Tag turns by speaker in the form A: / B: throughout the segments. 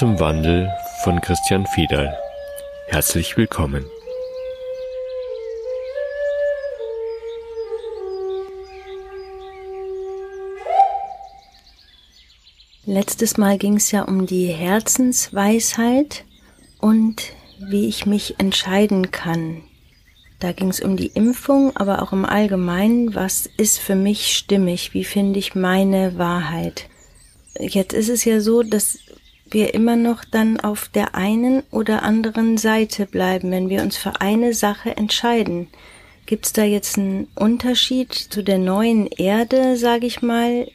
A: Zum Wandel von Christian Fiedal. Herzlich willkommen.
B: Letztes Mal ging es ja um die Herzensweisheit und wie ich mich entscheiden kann. Da ging es um die Impfung, aber auch im Allgemeinen, was ist für mich stimmig, wie finde ich meine Wahrheit. Jetzt ist es ja so, dass wir immer noch dann auf der einen oder anderen Seite bleiben, wenn wir uns für eine Sache entscheiden. Gibt es da jetzt einen Unterschied zu der neuen Erde, sage ich mal,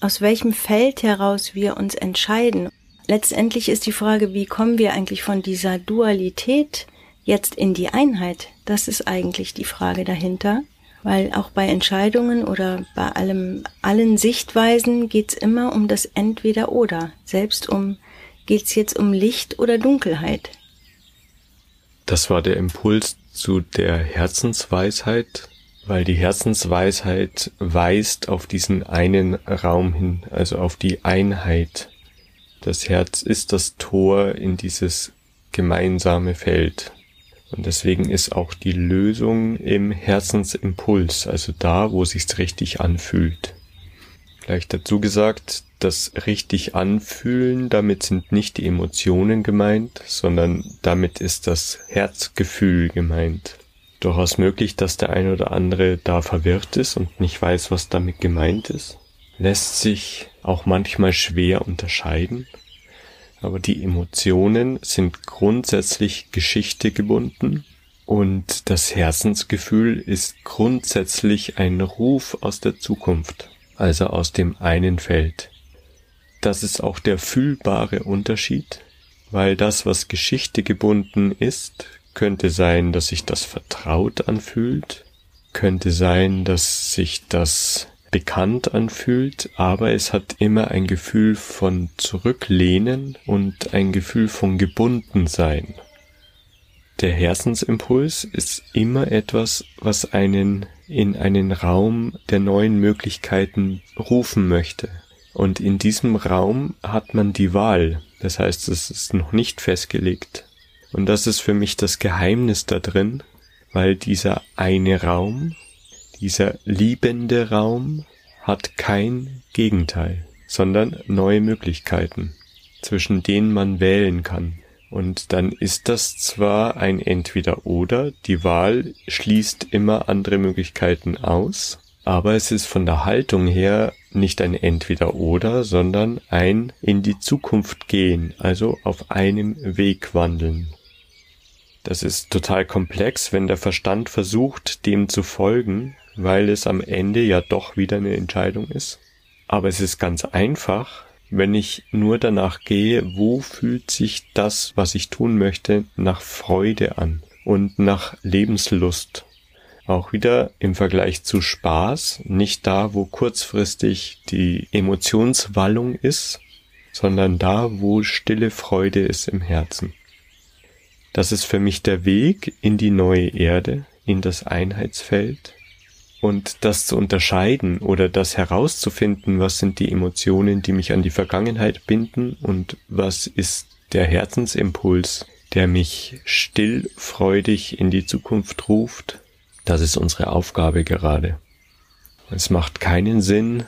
B: aus welchem Feld heraus wir uns entscheiden? Letztendlich ist die Frage, wie kommen wir eigentlich von dieser Dualität jetzt in die Einheit? Das ist eigentlich die Frage dahinter, weil auch bei Entscheidungen oder bei allem, allen Sichtweisen geht's immer um das Entweder-Oder. Selbst um, geht's jetzt um Licht oder Dunkelheit.
A: Das war der Impuls zu der Herzensweisheit, weil die Herzensweisheit weist auf diesen einen Raum hin, also auf die Einheit. Das Herz ist das Tor in dieses gemeinsame Feld. Und deswegen ist auch die Lösung im Herzensimpuls, also da, wo sich's richtig anfühlt. Gleich dazu gesagt, das richtig anfühlen, damit sind nicht die Emotionen gemeint, sondern damit ist das Herzgefühl gemeint durchaus möglich, dass der ein oder andere da verwirrt ist und nicht weiß, was damit gemeint ist. Lässt sich auch manchmal schwer unterscheiden. Aber die Emotionen sind grundsätzlich Geschichte gebunden und das Herzensgefühl ist grundsätzlich ein Ruf aus der Zukunft, also aus dem einen Feld. Das ist auch der fühlbare Unterschied, weil das, was Geschichte gebunden ist, könnte sein, dass sich das vertraut anfühlt, könnte sein, dass sich das bekannt anfühlt, aber es hat immer ein Gefühl von Zurücklehnen und ein Gefühl von Gebundensein. Der Herzensimpuls ist immer etwas, was einen in einen Raum der neuen Möglichkeiten rufen möchte. Und in diesem Raum hat man die Wahl. Das heißt, es ist noch nicht festgelegt. Und das ist für mich das Geheimnis da drin, weil dieser eine Raum, dieser liebende Raum hat kein Gegenteil, sondern neue Möglichkeiten, zwischen denen man wählen kann. Und dann ist das zwar ein Entweder-Oder, die Wahl schließt immer andere Möglichkeiten aus, aber es ist von der Haltung her nicht ein Entweder-Oder, sondern ein in die Zukunft gehen, also auf einem Weg wandeln. Das ist total komplex, wenn der Verstand versucht, dem zu folgen, weil es am Ende ja doch wieder eine Entscheidung ist. Aber es ist ganz einfach, wenn ich nur danach gehe, wo fühlt sich das, was ich tun möchte, nach Freude an und nach Lebenslust. Auch wieder im Vergleich zu Spaß, nicht da, wo kurzfristig die Emotionswallung ist, sondern da, wo stille Freude ist im Herzen. Das ist für mich der Weg in die neue Erde, in das Einheitsfeld. Und das zu unterscheiden oder das herauszufinden, was sind die Emotionen, die mich an die Vergangenheit binden und was ist der Herzensimpuls, der mich still freudig in die Zukunft ruft, das ist unsere Aufgabe gerade. Es macht keinen Sinn,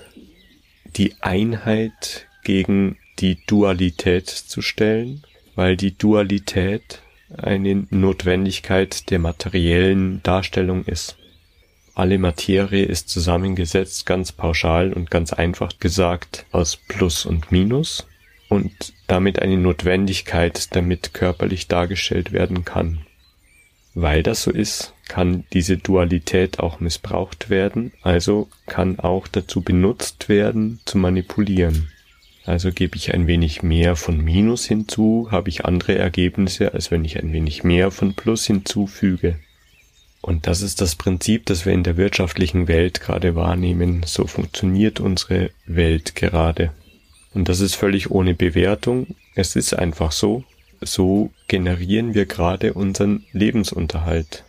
A: die Einheit gegen die Dualität zu stellen, weil die Dualität eine Notwendigkeit der materiellen Darstellung ist. Alle Materie ist zusammengesetzt, ganz pauschal und ganz einfach gesagt, aus Plus und Minus und damit eine Notwendigkeit, damit körperlich dargestellt werden kann. Weil das so ist, kann diese Dualität auch missbraucht werden, also kann auch dazu benutzt werden, zu manipulieren. Also gebe ich ein wenig mehr von Minus hinzu, habe ich andere Ergebnisse, als wenn ich ein wenig mehr von Plus hinzufüge. Und das ist das Prinzip, das wir in der wirtschaftlichen Welt gerade wahrnehmen. So funktioniert unsere Welt gerade. Und das ist völlig ohne Bewertung. Es ist einfach so. So generieren wir gerade unseren Lebensunterhalt.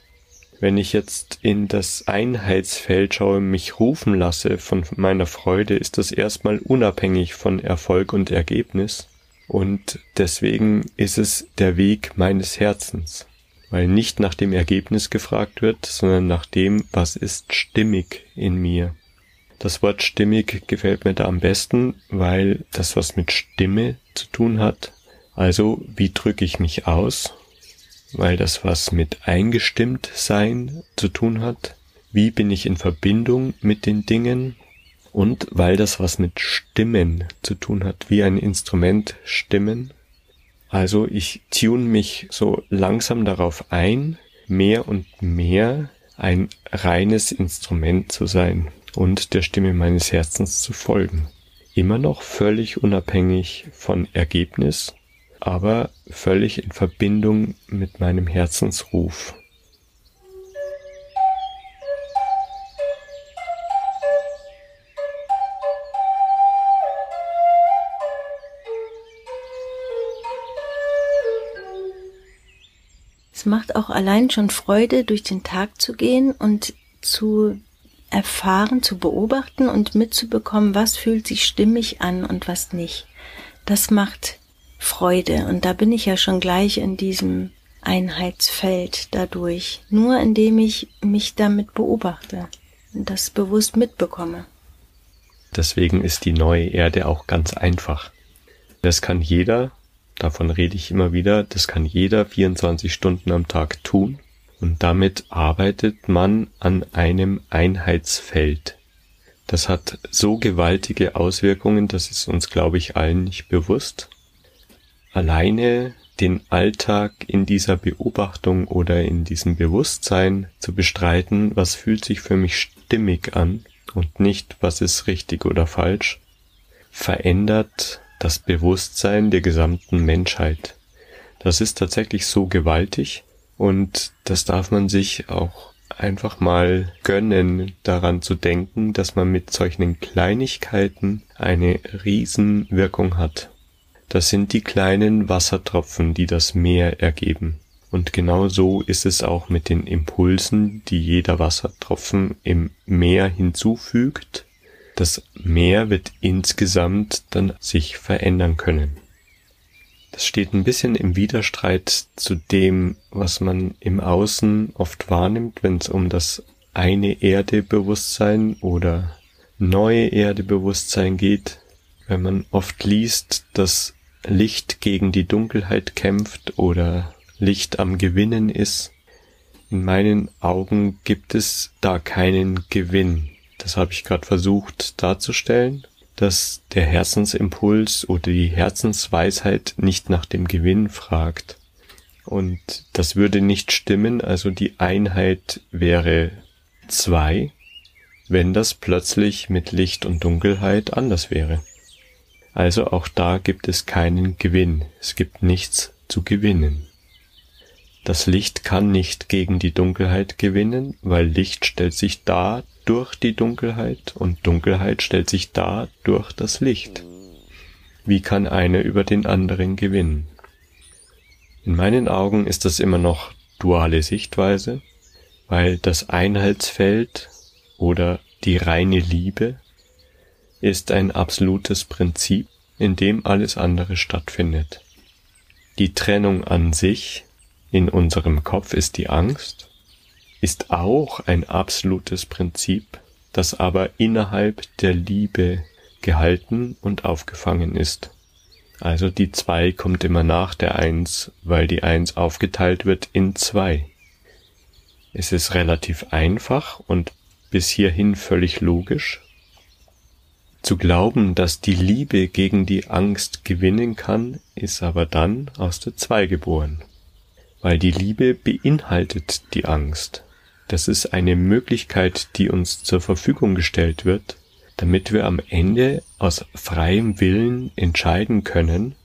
A: Wenn ich jetzt in das Einheitsfeld schaue, mich rufen lasse von meiner Freude, ist das erstmal unabhängig von Erfolg und Ergebnis. Und deswegen ist es der Weg meines Herzens, weil nicht nach dem Ergebnis gefragt wird, sondern nach dem, was ist stimmig in mir. Das Wort stimmig gefällt mir da am besten, weil das was mit Stimme zu tun hat. Also wie drücke ich mich aus, weil das was mit eingestimmt sein zu tun hat. Wie bin ich in Verbindung mit den Dingen und weil das was mit Stimmen zu tun hat, wie ein Instrument Stimmen. Also ich tune mich so langsam darauf ein, mehr und mehr ein reines Instrument zu sein und der Stimme meines Herzens zu folgen. Immer noch völlig unabhängig von Ergebnis, aber völlig in Verbindung mit meinem Herzensruf.
B: Macht auch allein schon Freude, durch den Tag zu gehen und zu erfahren, zu beobachten und mitzubekommen, was fühlt sich stimmig an und was nicht. Das macht Freude und da bin ich ja schon gleich in diesem Einheitsfeld dadurch, nur indem ich mich damit beobachte und das bewusst mitbekomme.
A: Deswegen ist die neue Erde auch ganz einfach. Das kann jeder Davon rede ich immer wieder. Das kann jeder 24 Stunden am Tag tun. Und damit arbeitet man an einem Einheitsfeld. Das hat so gewaltige Auswirkungen, das ist uns, glaube ich, allen nicht bewusst. Alleine den Alltag in dieser Beobachtung oder in diesem Bewusstsein zu bestreiten, was fühlt sich für mich stimmig an und nicht, was ist richtig oder falsch, verändert das Bewusstsein der gesamten Menschheit. Das ist tatsächlich so gewaltig und das darf man sich auch einfach mal gönnen, daran zu denken, dass man mit solchen Kleinigkeiten eine Riesenwirkung hat. Das sind die kleinen Wassertropfen, die das Meer ergeben. Und genau so ist es auch mit den Impulsen, die jeder Wassertropfen im Meer hinzufügt das Meer wird insgesamt dann sich verändern können. Das steht ein bisschen im Widerstreit zu dem, was man im Außen oft wahrnimmt, wenn es um das eine Erde-Bewusstsein oder neue Erde-Bewusstsein geht, wenn man oft liest, dass Licht gegen die Dunkelheit kämpft oder Licht am Gewinnen ist. In meinen Augen gibt es da keinen Gewinn das habe ich gerade versucht darzustellen, dass der Herzensimpuls oder die Herzensweisheit nicht nach dem Gewinn fragt. Und das würde nicht stimmen, also die Einheit wäre zwei, wenn das plötzlich mit Licht und Dunkelheit anders wäre. Also auch da gibt es keinen Gewinn, es gibt nichts zu gewinnen. Das Licht kann nicht gegen die Dunkelheit gewinnen, weil Licht stellt sich dar durch die Dunkelheit und Dunkelheit stellt sich dar durch das Licht. Wie kann einer über den anderen gewinnen? In meinen Augen ist das immer noch duale Sichtweise, weil das Einheitsfeld oder die reine Liebe ist ein absolutes Prinzip, in dem alles andere stattfindet. Die Trennung an sich in unserem Kopf ist die Angst ist auch ein absolutes Prinzip, das aber innerhalb der Liebe gehalten und aufgefangen ist. Also die zwei kommt immer nach der eins, weil die eins aufgeteilt wird in zwei. Es ist relativ einfach und bis hierhin völlig logisch. Zu glauben, dass die Liebe gegen die Angst gewinnen kann, ist aber dann aus der zwei geboren, weil die Liebe beinhaltet die Angst. Das ist eine Möglichkeit, die uns zur Verfügung gestellt wird, damit wir am Ende aus freiem Willen entscheiden können,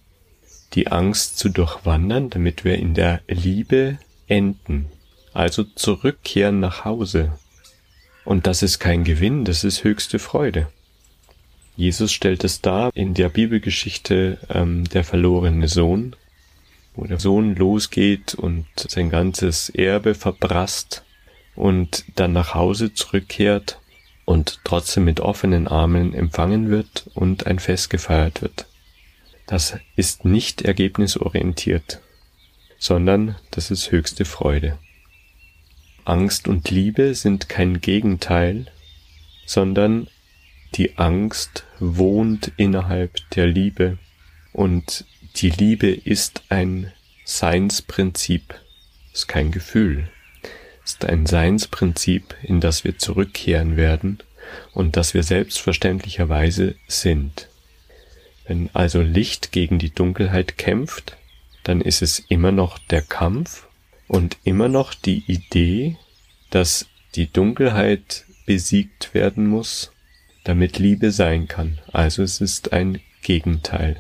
A: die Angst zu durchwandern, damit wir in der Liebe enden, also zurückkehren nach Hause. Und das ist kein Gewinn, das ist höchste Freude. Jesus stellt es dar in der Bibelgeschichte ähm, der verlorene Sohn, wo der Sohn losgeht und sein ganzes Erbe verprasst und dann nach Hause zurückkehrt und trotzdem mit offenen Armen empfangen wird und ein Fest gefeiert wird. das ist nicht ergebnisorientiert, sondern das ist höchste Freude. Angst und Liebe sind kein Gegenteil, sondern die Angst wohnt innerhalb der Liebe und die Liebe ist ein Seinsprinzip, ist kein Gefühl, ist ein Seinsprinzip, in das wir zurückkehren werden und das wir selbstverständlicherweise sind. Wenn also Licht gegen die Dunkelheit kämpft, dann ist es immer noch der Kampf und immer noch die Idee, dass die Dunkelheit besiegt werden muss, damit Liebe sein kann. Also es ist ein Gegenteil.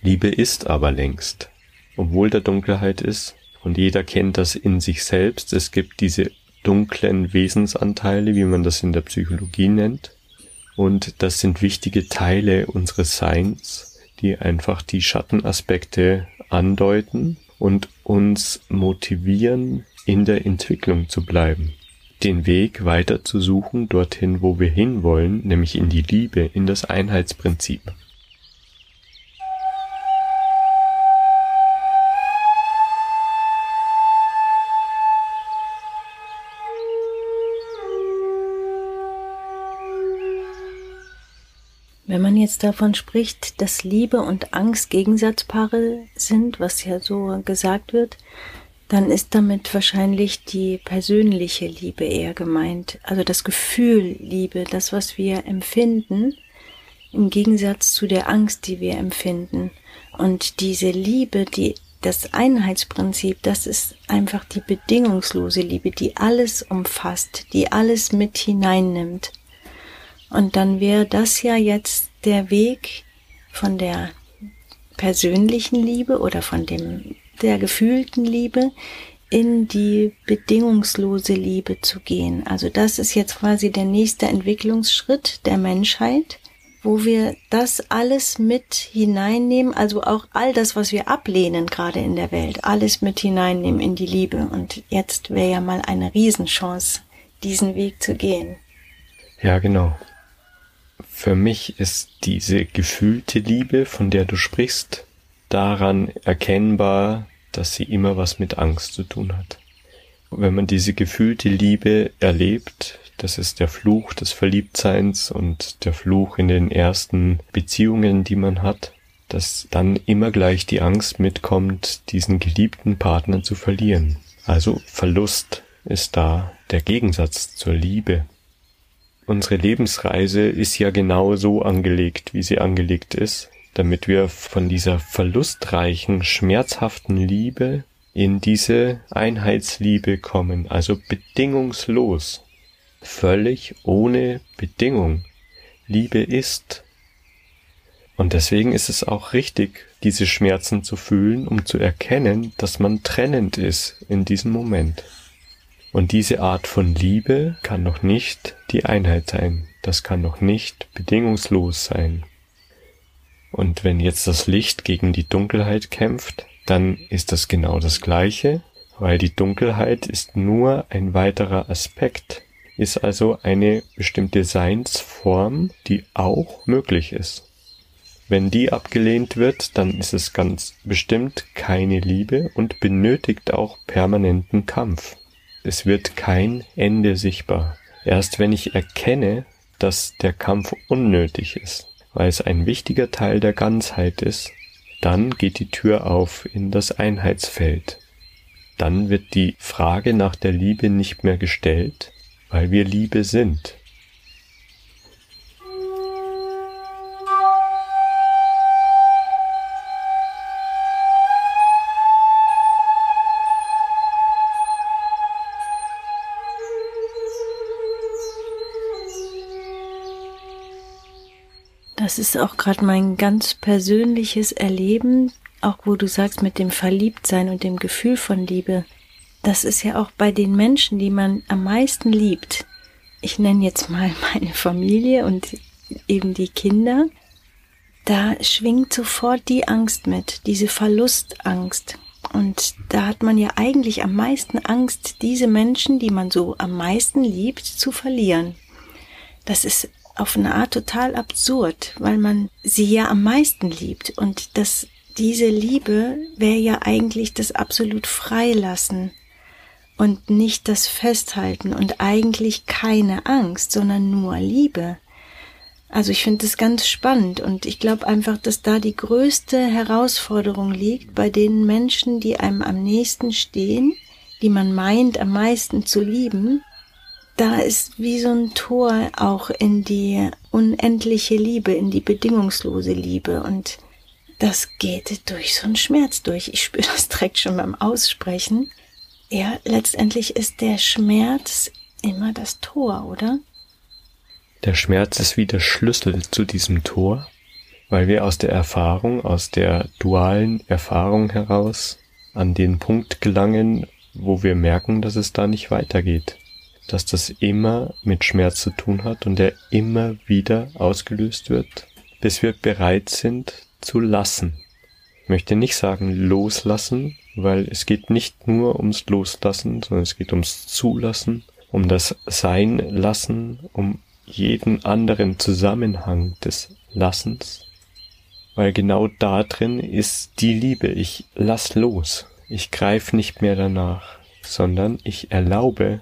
A: Liebe ist aber längst, obwohl da Dunkelheit ist, und jeder kennt das in sich selbst. Es gibt diese dunklen Wesensanteile, wie man das in der Psychologie nennt. Und das sind wichtige Teile unseres Seins, die einfach die Schattenaspekte andeuten und uns motivieren, in der Entwicklung zu bleiben. Den Weg weiter zu suchen dorthin, wo wir hinwollen, nämlich in die Liebe, in das Einheitsprinzip.
B: Wenn man jetzt davon spricht, dass Liebe und Angst Gegensatzpaare sind, was ja so gesagt wird, dann ist damit wahrscheinlich die persönliche Liebe eher gemeint. Also das Gefühl Liebe, das, was wir empfinden, im Gegensatz zu der Angst, die wir empfinden. Und diese Liebe, die das Einheitsprinzip, das ist einfach die bedingungslose Liebe, die alles umfasst, die alles mit hineinnimmt. Und dann wäre das ja jetzt der Weg von der persönlichen Liebe oder von dem, der gefühlten Liebe in die bedingungslose Liebe zu gehen. Also das ist jetzt quasi der nächste Entwicklungsschritt der Menschheit, wo wir das alles mit hineinnehmen, also auch all das, was wir ablehnen gerade in der Welt, alles mit hineinnehmen in die Liebe. Und jetzt wäre ja mal eine Riesenchance, diesen Weg zu gehen.
A: Ja, genau. Für mich ist diese gefühlte Liebe, von der du sprichst, daran erkennbar, dass sie immer was mit Angst zu tun hat. wenn man diese gefühlte Liebe erlebt, das ist der Fluch des Verliebtseins und der Fluch in den ersten Beziehungen, die man hat, dass dann immer gleich die Angst mitkommt, diesen geliebten Partner zu verlieren. Also Verlust ist da der Gegensatz zur Liebe unsere Lebensreise ist ja genau so angelegt, wie sie angelegt ist, damit wir von dieser verlustreichen, schmerzhaften Liebe in diese Einheitsliebe kommen, also bedingungslos, völlig ohne Bedingung. Liebe ist. Und deswegen ist es auch richtig, diese Schmerzen zu fühlen, um zu erkennen, dass man trennend ist in diesem Moment. Und diese Art von Liebe kann noch nicht die Einheit sein. Das kann noch nicht bedingungslos sein. Und wenn jetzt das Licht gegen die Dunkelheit kämpft, dann ist das genau das Gleiche, weil die Dunkelheit ist nur ein weiterer Aspekt, ist also eine bestimmte Seinsform, die auch möglich ist. Wenn die abgelehnt wird, dann ist es ganz bestimmt keine Liebe und benötigt auch permanenten Kampf. Es wird kein Ende sichtbar. Erst wenn ich erkenne, dass der Kampf unnötig ist, weil es ein wichtiger Teil der Ganzheit ist, dann geht die Tür auf in das Einheitsfeld. Dann wird die Frage nach der Liebe nicht mehr gestellt, weil wir Liebe sind.
B: Ist auch gerade mein ganz persönliches Erleben, auch wo du sagst mit dem Verliebtsein und dem Gefühl von Liebe. Das ist ja auch bei den Menschen, die man am meisten liebt. Ich nenne jetzt mal meine Familie und eben die Kinder. Da schwingt sofort die Angst mit, diese Verlustangst. Und da hat man ja eigentlich am meisten Angst, diese Menschen, die man so am meisten liebt, zu verlieren. Das ist auf eine Art total absurd, weil man sie ja am meisten liebt und das diese Liebe wäre ja eigentlich das absolut Freilassen und nicht das Festhalten und eigentlich keine Angst, sondern nur Liebe. Also ich finde das ganz spannend und ich glaube einfach, dass da die größte Herausforderung liegt bei den Menschen, die einem am nächsten stehen, die man meint am meisten zu lieben. Da ist wie so ein Tor auch in die unendliche Liebe, in die bedingungslose Liebe und das geht durch so einen Schmerz durch. Ich spüre das direkt schon beim Aussprechen. Ja, letztendlich ist der Schmerz immer das Tor, oder?
A: Der Schmerz ist wie der Schlüssel zu diesem Tor, weil wir aus der Erfahrung, aus der dualen Erfahrung heraus an den Punkt gelangen, wo wir merken, dass es da nicht weitergeht, dass das immer mit Schmerz zu tun hat und der immer wieder ausgelöst wird, bis wir bereit sind zu lassen. Ich möchte nicht sagen loslassen, weil es geht nicht nur ums Loslassen, sondern es geht ums Zulassen, um das Sein lassen, um jeden anderen Zusammenhang des Lassens, weil genau da drin ist die Liebe. Ich lass los. Ich greife nicht mehr danach, sondern ich erlaube,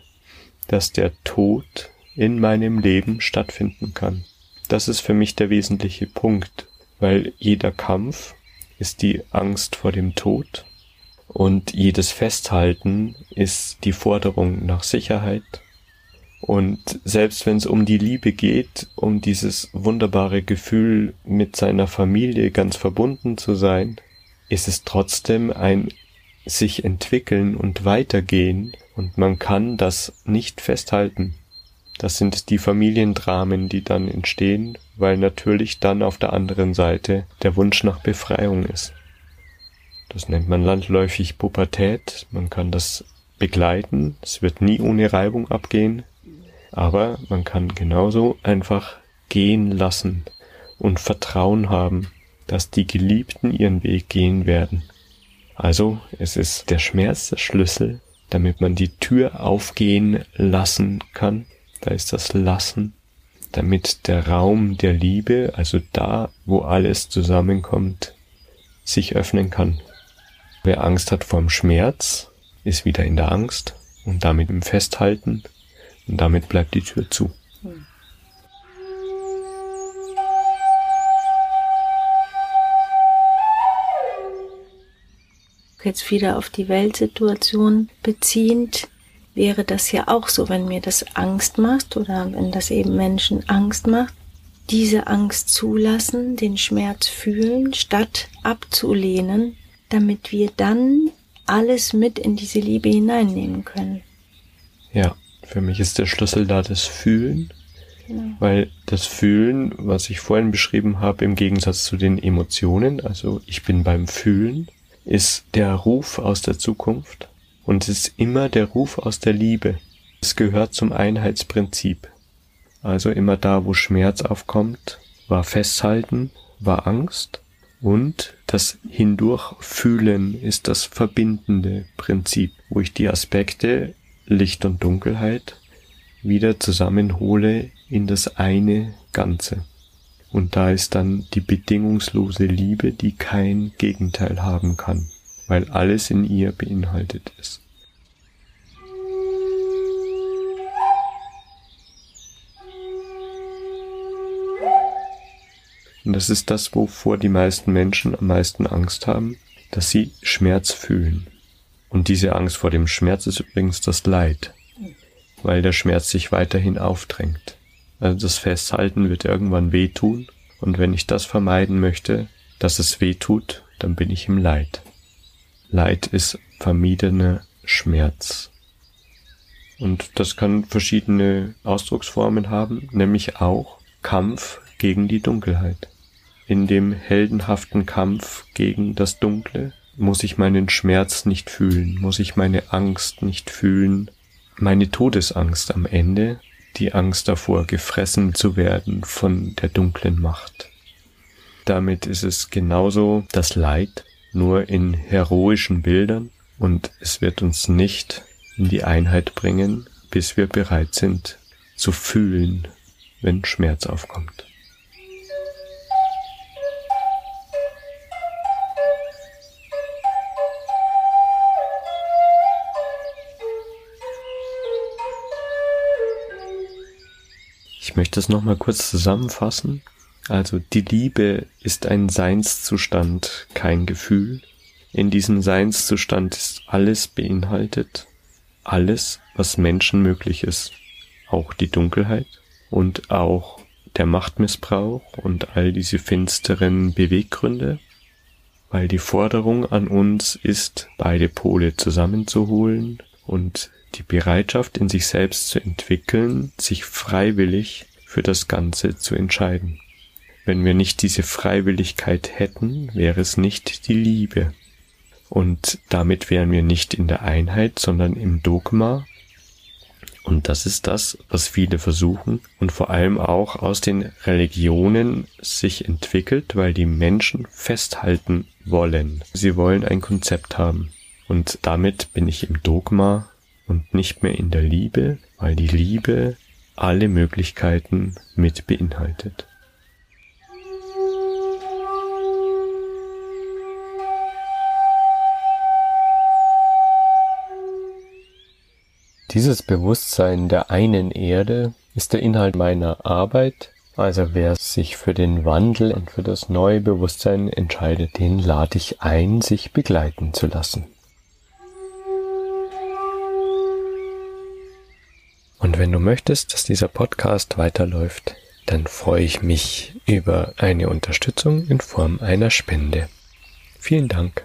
A: dass der Tod in meinem Leben stattfinden kann. Das ist für mich der wesentliche Punkt, weil jeder Kampf ist die Angst vor dem Tod und jedes Festhalten ist die Forderung nach Sicherheit und selbst wenn es um die Liebe geht, um dieses wunderbare Gefühl, mit seiner Familie ganz verbunden zu sein, ist es trotzdem ein sich entwickeln und weitergehen und man kann das nicht festhalten. Das sind die Familiendramen, die dann entstehen, weil natürlich dann auf der anderen Seite der Wunsch nach Befreiung ist. Das nennt man landläufig Pubertät, man kann das begleiten, es wird nie ohne Reibung abgehen, aber man kann genauso einfach gehen lassen und Vertrauen haben, dass die Geliebten ihren Weg gehen werden. Also es ist der Schmerz der Schlüssel, damit man die Tür aufgehen lassen kann. Da ist das Lassen, damit der Raum der Liebe, also da, wo alles zusammenkommt, sich öffnen kann. Wer Angst hat vorm Schmerz, ist wieder in der Angst und damit im Festhalten und damit bleibt die Tür zu.
B: Jetzt wieder auf die Weltsituation beziehend, wäre das ja auch so, wenn mir das Angst macht oder wenn das eben Menschen Angst macht, diese Angst zulassen, den Schmerz fühlen, statt abzulehnen, damit wir dann alles mit in diese Liebe hineinnehmen können.
A: Ja. Für mich ist der Schlüssel da das Fühlen, genau. weil das Fühlen, was ich vorhin beschrieben habe, im Gegensatz zu den Emotionen, also ich bin beim Fühlen, ist der Ruf aus der Zukunft und es ist immer der Ruf aus der Liebe. Es gehört zum Einheitsprinzip. Also immer da, wo Schmerz aufkommt, war Festhalten, war Angst und das Hindurchfühlen ist das verbindende Prinzip, wo ich die Aspekte Licht und Dunkelheit wieder zusammenhole in das eine Ganze. Und da ist dann die bedingungslose Liebe, die kein Gegenteil haben kann, weil alles in ihr beinhaltet ist. Und das ist das, wovor die meisten Menschen am meisten Angst haben, dass sie Schmerz fühlen. Und diese Angst vor dem Schmerz ist übrigens das Leid, weil der Schmerz sich weiterhin aufdrängt. Also das Festhalten wird irgendwann wehtun und wenn ich das vermeiden möchte, dass es weh tut, dann bin ich im Leid. Leid ist vermiedener Schmerz. Und das kann verschiedene Ausdrucksformen haben, nämlich auch Kampf gegen die Dunkelheit. In dem heldenhaften Kampf gegen das Dunkle muss ich meinen Schmerz nicht fühlen, muss ich meine Angst nicht fühlen, meine Todesangst am Ende, die Angst davor, gefressen zu werden von der dunklen Macht. Damit ist es genauso das Leid, nur in heroischen Bildern, und es wird uns nicht in die Einheit bringen, bis wir bereit sind zu fühlen, wenn Schmerz aufkommt. Ich möchte es nochmal kurz zusammenfassen. Also die Liebe ist ein Seinszustand, kein Gefühl. In diesem Seinszustand ist alles beinhaltet, alles, was Menschen möglich ist, auch die Dunkelheit und auch der Machtmissbrauch und all diese finsteren Beweggründe, weil die Forderung an uns ist, beide Pole zusammenzuholen und die Bereitschaft in sich selbst zu entwickeln, sich freiwillig für das Ganze zu entscheiden. Wenn wir nicht diese Freiwilligkeit hätten, wäre es nicht die Liebe. Und damit wären wir nicht in der Einheit, sondern im Dogma. Und das ist das, was viele versuchen und vor allem auch aus den Religionen sich entwickelt, weil die Menschen festhalten wollen. Sie wollen ein Konzept haben. Und damit bin ich im Dogma und nicht mehr in der Liebe, weil die Liebe alle Möglichkeiten mit beinhaltet. Dieses Bewusstsein der einen Erde ist der Inhalt meiner Arbeit. Also wer sich für den Wandel und für das neue Bewusstsein entscheidet, den lade ich ein, sich begleiten zu lassen. Und wenn du möchtest, dass dieser Podcast weiterläuft, dann freue ich mich über eine Unterstützung in Form einer Spende. Vielen Dank.